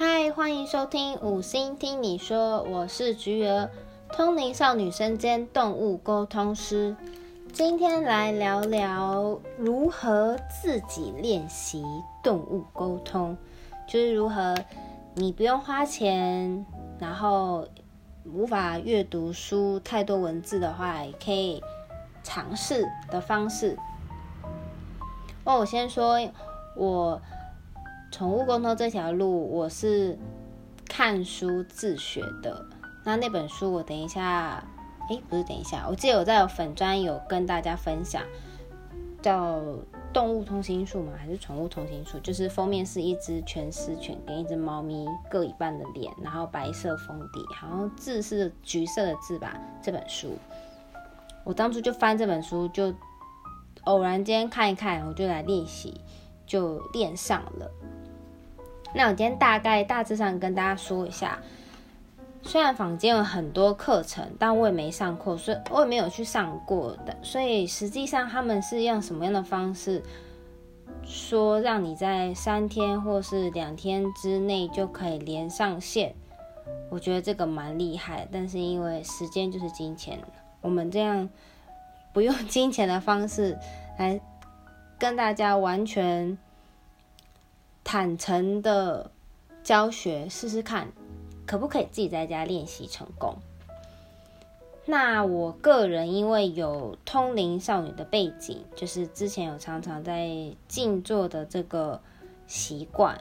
嗨，欢迎收听五星听你说，我是菊儿，通灵少女身兼动物沟通师。今天来聊聊如何自己练习动物沟通，就是如何你不用花钱，然后无法阅读书太多文字的话，也可以尝试的方式。哦，我先说，我。宠物沟通这条路，我是看书自学的。那那本书，我等一下，哎，不是等一下，我记得我在粉专有跟大家分享，叫《动物通心术》吗？还是《宠物通心术》？就是封面是一只全狮犬跟一只猫咪各一半的脸，然后白色封底，好像字是橘色的字吧。这本书，我当初就翻这本书，就偶然间看一看，我就来练习，就练上了。那我今天大概大致上跟大家说一下，虽然坊间有很多课程，但我也没上过，所以我也没有去上过的。所以实际上他们是用什么样的方式，说让你在三天或是两天之内就可以连上线？我觉得这个蛮厉害，但是因为时间就是金钱，我们这样不用 金钱的方式来跟大家完全。坦诚的教学，试试看可不可以自己在家练习成功。那我个人因为有通灵少女的背景，就是之前有常常在静坐的这个习惯，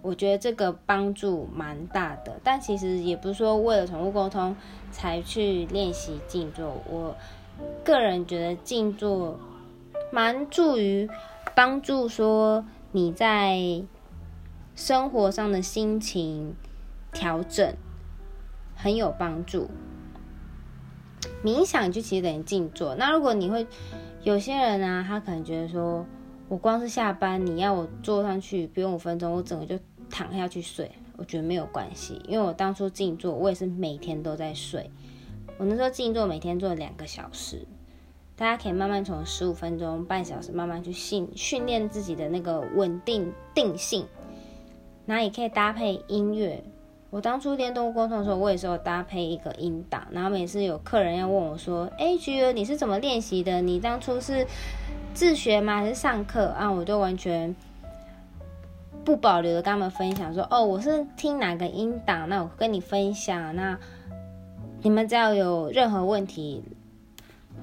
我觉得这个帮助蛮大的。但其实也不是说为了宠物沟通才去练习静坐，我个人觉得静坐蛮助于帮助说。你在生活上的心情调整很有帮助。冥想就其实等于静坐。那如果你会有些人啊，他可能觉得说，我光是下班，你要我坐上去不用五分钟，我整个就躺下去睡。我觉得没有关系，因为我当初静坐，我也是每天都在睡。我那时候静坐，每天做两个小时。大家可以慢慢从十五分钟、半小时慢慢去训训练自己的那个稳定定性，那也可以搭配音乐。我当初练动物沟通的时候，我也是有搭配一个音档。然后每次有客人要问我说：“哎，菊儿，你是怎么练习的？你当初是自学吗？还是上课？”啊，我就完全不保留的跟他们分享说：“哦，我是听哪个音档，那我跟你分享。那你们只要有任何问题。”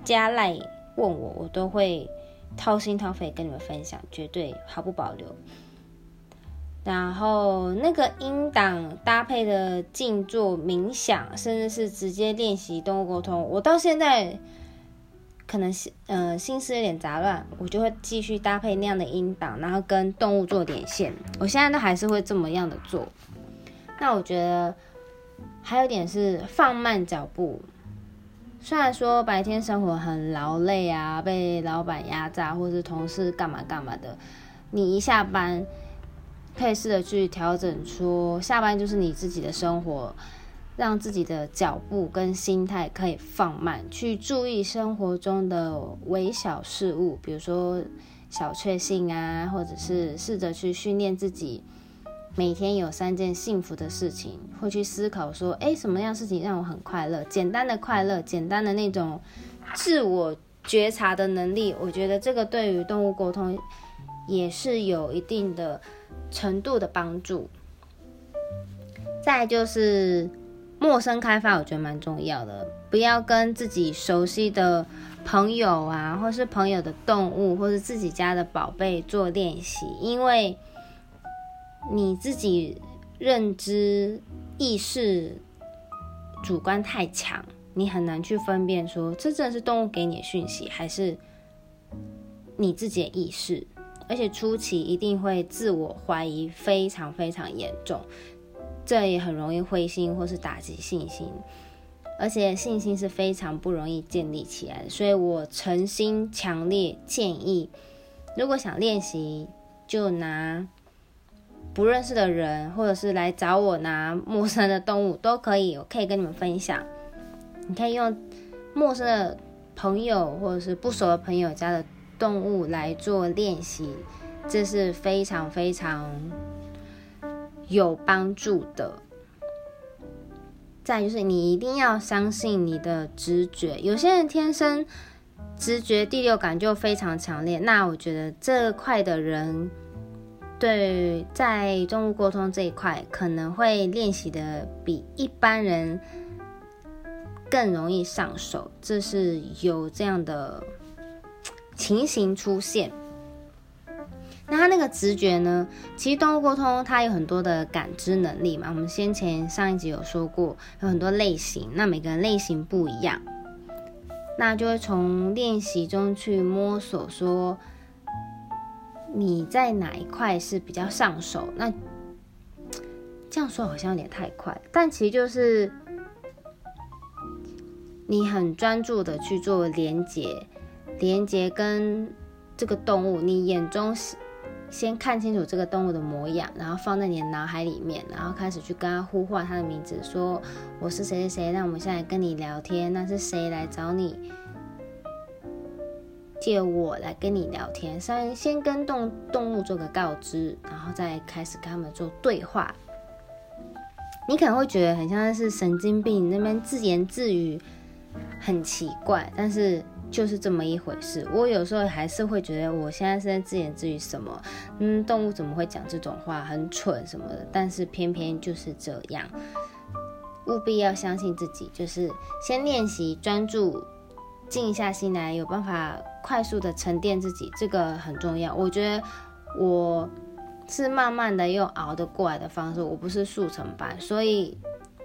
加赖问我，我都会掏心掏肺跟你们分享，绝对毫不保留。然后那个音档搭配的静坐冥想，甚至是直接练习动物沟通，我到现在可能心呃心思有点杂乱，我就会继续搭配那样的音档，然后跟动物做连线。我现在都还是会这么样的做。那我觉得还有一点是放慢脚步。虽然说白天生活很劳累啊，被老板压榨，或是同事干嘛干嘛的，你一下班，可以试着去调整，出下班就是你自己的生活，让自己的脚步跟心态可以放慢，去注意生活中的微小事物，比如说小确幸啊，或者是试着去训练自己。每天有三件幸福的事情，会去思考说，哎，什么样事情让我很快乐？简单的快乐，简单的那种自我觉察的能力，我觉得这个对于动物沟通也是有一定的程度的帮助。再就是陌生开发，我觉得蛮重要的，不要跟自己熟悉的朋友啊，或是朋友的动物，或是自己家的宝贝做练习，因为。你自己认知意识主观太强，你很难去分辨说这真的是动物给你的讯息，还是你自己的意识。而且初期一定会自我怀疑非常非常严重，这也很容易灰心或是打击信心。而且信心是非常不容易建立起来的，所以我诚心强烈建议，如果想练习，就拿。不认识的人，或者是来找我拿陌生的动物都可以，我可以跟你们分享。你可以用陌生的朋友或者是不熟的朋友家的动物来做练习，这是非常非常有帮助的。再就是你一定要相信你的直觉，有些人天生直觉第六感就非常强烈，那我觉得这块的人对在动物沟通这一块可能会练习的比一般人更容易上手，这是有这样的情形出现。那他那个直觉呢？其实动物沟通它有很多的感知能力嘛。我们先前上一集有说过，有很多类型，那每个人类型不一样，那就会从练习中去摸索，说你在哪一块是比较上手。那 这样说好像有点太快，但其实就是 你很专注的去做连接，连接跟这个动物，你眼中。先看清楚这个动物的模样，然后放在你的脑海里面，然后开始去跟它呼唤它的名字，说我是谁谁谁，那我们现在跟你聊天，那是谁来找你？借我来跟你聊天，先先跟动动物做个告知，然后再开始跟他们做对话。你可能会觉得很像是神经病那边自言自语，很奇怪，但是。就是这么一回事，我有时候还是会觉得我现在是在自言自语什么，嗯，动物怎么会讲这种话，很蠢什么的。但是偏偏就是这样，务必要相信自己，就是先练习专注，静下心来，有办法快速的沉淀自己，这个很重要。我觉得我是慢慢的又熬得过来的方式，我不是速成班，所以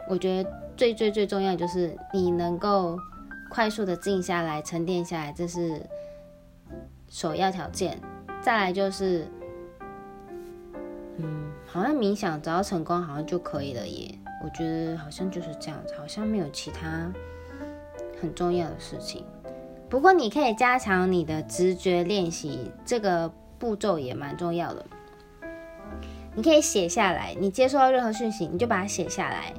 我觉得最最最重要就是你能够。快速的静下来、沉淀下来，这是首要条件。再来就是，嗯，好像冥想只要成功，好像就可以了耶。我觉得好像就是这样子，好像没有其他很重要的事情。不过你可以加强你的直觉练习，这个步骤也蛮重要的。你可以写下来，你接收到任何讯息，你就把它写下来。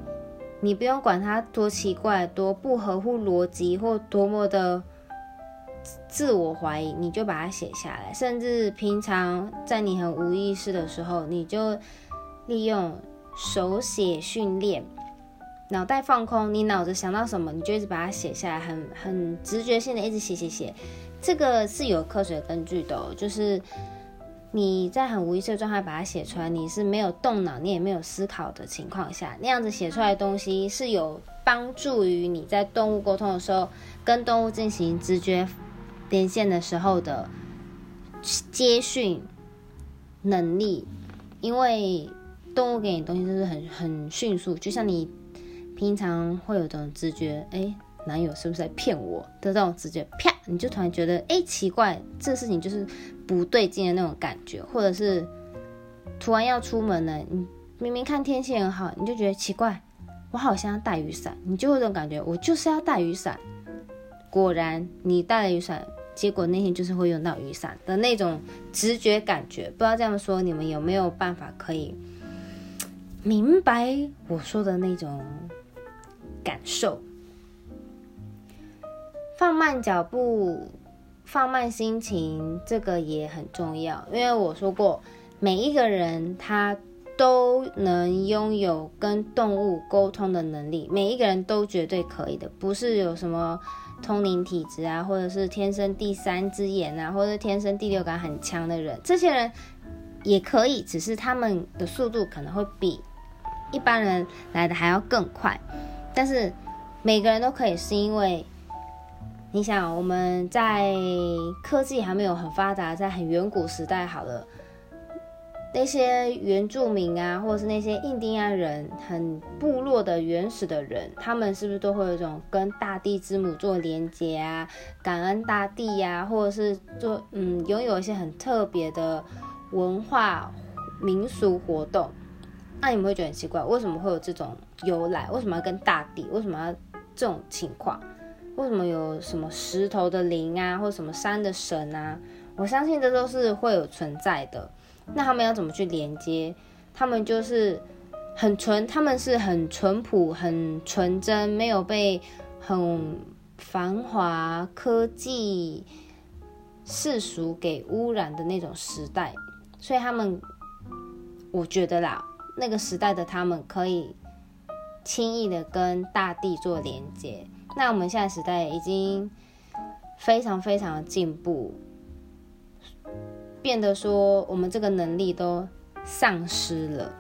你不用管它多奇怪、多不合乎逻辑或多么的自我怀疑，你就把它写下来。甚至平常在你很无意识的时候，你就利用手写训练，脑袋放空，你脑子想到什么，你就一直把它写下来，很很直觉性的一直写写写。这个是有科学根据的，就是。你在很无意识的状态把它写出来，你是没有动脑，你也没有思考的情况下，那样子写出来的东西是有帮助于你在动物沟通的时候，跟动物进行直觉连线的时候的接讯能力，因为动物给你东西就是很很迅速，就像你平常会有种直觉，哎。男友是不是在骗我的这种直觉，啪，你就突然觉得，哎，奇怪，这事情就是不对劲的那种感觉，或者是突然要出门了，你明明看天气很好，你就觉得奇怪，我好像要带雨伞，你就有种感觉，我就是要带雨伞。果然，你带了雨伞，结果那天就是会用到雨伞的那种直觉感觉。不知道这样说，你们有没有办法可以明白我说的那种感受？放慢脚步，放慢心情，这个也很重要。因为我说过，每一个人他都能拥有跟动物沟通的能力，每一个人都绝对可以的，不是有什么通灵体质啊，或者是天生第三只眼啊，或者天生第六感很强的人，这些人也可以，只是他们的速度可能会比一般人来的还要更快。但是每个人都可以，是因为。你想，我们在科技还没有很发达，在很远古时代，好了，那些原住民啊，或者是那些印第安人，很部落的原始的人，他们是不是都会有一种跟大地之母做连接啊，感恩大地呀，或者是做嗯，拥有一些很特别的文化民俗活动？那你们会觉得很奇怪，为什么会有这种由来？为什么要跟大地？为什么要这种情况？为什么有什么石头的灵啊，或什么山的神啊？我相信这都是会有存在的。那他们要怎么去连接？他们就是很纯，他们是很淳朴、很纯真，没有被很繁华科技世俗给污染的那种时代。所以他们，我觉得啦，那个时代的他们可以轻易的跟大地做连接。那我们现在时代已经非常非常的进步，变得说我们这个能力都丧失了。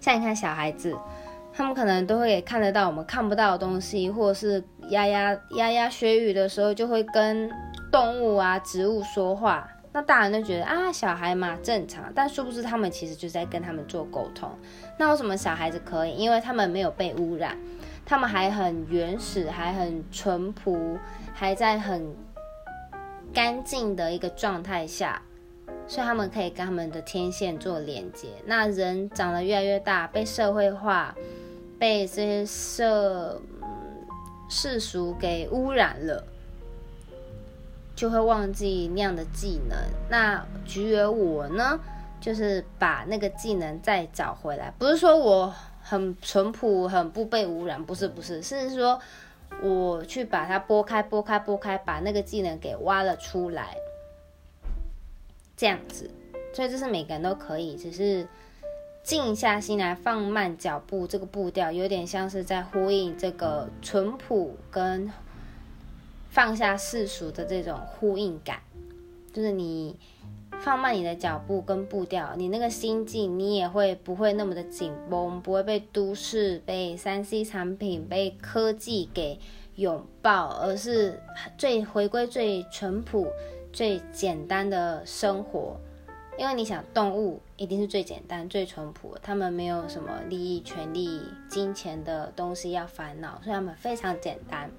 像你看小孩子，他们可能都会看得到我们看不到的东西，或者是牙牙牙牙学语的时候，就会跟动物啊、植物说话。那大人都觉得啊，小孩嘛正常，但殊不知他们其实就在跟他们做沟通。那为什么小孩子可以？因为他们没有被污染。他们还很原始，还很淳朴，还在很干净的一个状态下，所以他们可以跟他们的天线做连接。那人长得越来越大，被社会化，被这些社世俗给污染了，就会忘记那样的技能。那菊儿我呢，就是把那个技能再找回来，不是说我。很淳朴，很不被污染，不是不是，是说我去把它拨开，拨开，拨开，把那个技能给挖了出来，这样子，所以这是每个人都可以，只是静下心来，放慢脚步，这个步调有点像是在呼应这个淳朴跟放下世俗的这种呼应感，就是你。放慢你的脚步跟步调，你那个心境，你也会不会那么的紧绷，不会被都市、被三 C 产品、被科技给拥抱，而是最回归最淳朴、最简单的生活。因为你想，动物一定是最简单、最淳朴，他们没有什么利益、权利、金钱的东西要烦恼，所以他们非常简单。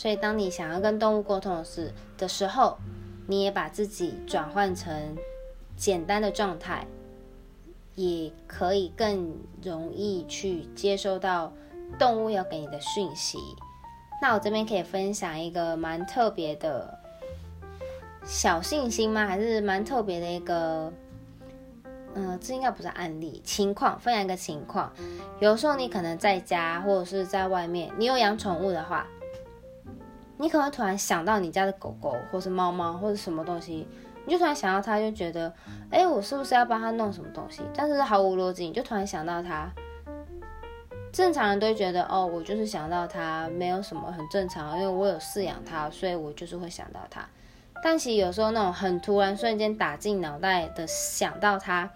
所以当你想要跟动物沟通时的时候，你也把自己转换成简单的状态，也可以更容易去接收到动物要给你的讯息。那我这边可以分享一个蛮特别的小信心吗？还是蛮特别的一个，嗯，这应该不是案例情况，分享一个情况。有时候你可能在家或者是在外面，你有养宠物的话。你可能突然想到你家的狗狗，或是猫猫，或者什么东西，你就突然想到它，就觉得，哎，我是不是要帮它弄什么东西？但是毫无逻辑，你就突然想到它。正常人都会觉得，哦，我就是想到它，没有什么很正常，因为我有饲养它，所以我就是会想到它。但其实有时候那种很突然、瞬间打进脑袋的想到它，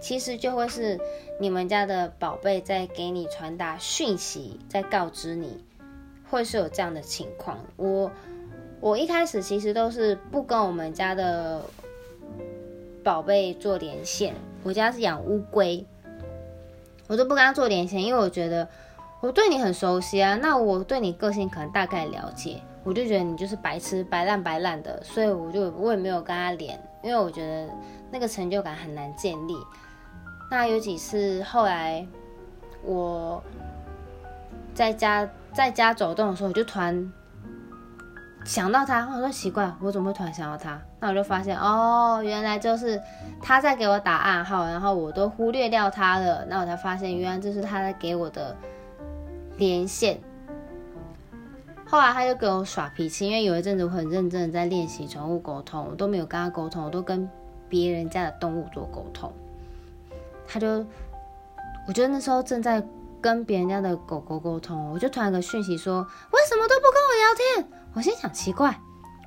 其实就会是你们家的宝贝在给你传达讯息，在告知你。会是有这样的情况，我我一开始其实都是不跟我们家的宝贝做连线，我家是养乌龟，我都不跟他做连线，因为我觉得我对你很熟悉啊，那我对你个性可能大概了解，我就觉得你就是白痴白烂白烂的，所以我就我也没有跟他连，因为我觉得那个成就感很难建立。那有几次后来我在家。在家走动的时候，我就突然想到他。我说奇怪，我怎么会突然想到他？那我就发现，哦，原来就是他在给我打暗号，然后我都忽略掉他了。那我才发现，原来这是他在给我的连线。后来他就跟我耍脾气，因为有一阵子我很认真的在练习宠物沟通，我都没有跟他沟通，我都跟别人家的动物做沟通。他就，我觉得那时候正在。跟别人家的狗狗沟通，我就传个讯息说：“为什么都不跟我聊天？”我心想奇怪，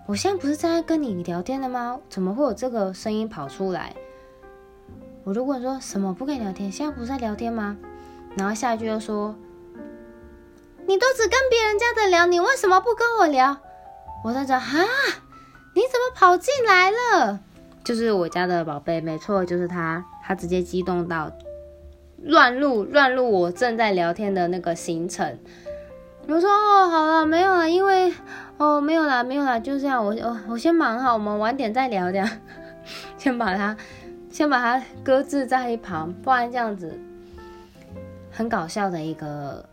我现在不是在跟你聊天的吗？怎么会有这个声音跑出来？我就问说：“什么不跟你聊天？现在不是在聊天吗？”然后下一句又说：“你都只跟别人家的聊，你为什么不跟我聊？”我在这哈，你怎么跑进来了？就是我家的宝贝，没错，就是他，他直接激动到。乱入乱入我正在聊天的那个行程，我说哦好了没有了，因为哦没有啦没有啦，就这样我我我先忙哈，我们晚点再聊这样，先把它先把它搁置在一旁，不然这样子很搞笑的一个。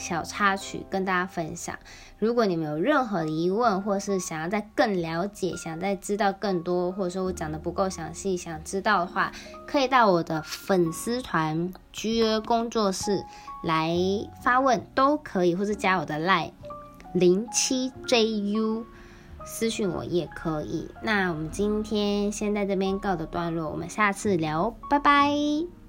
小插曲跟大家分享。如果你们有任何疑问，或是想要再更了解，想再知道更多，或者说我讲的不够详细，想知道的话，可以到我的粉丝团“菊儿工作室”来发问，都可以，或是加我的 line 零七 ju 私讯我也可以。那我们今天先在这边告个段落，我们下次聊，拜拜。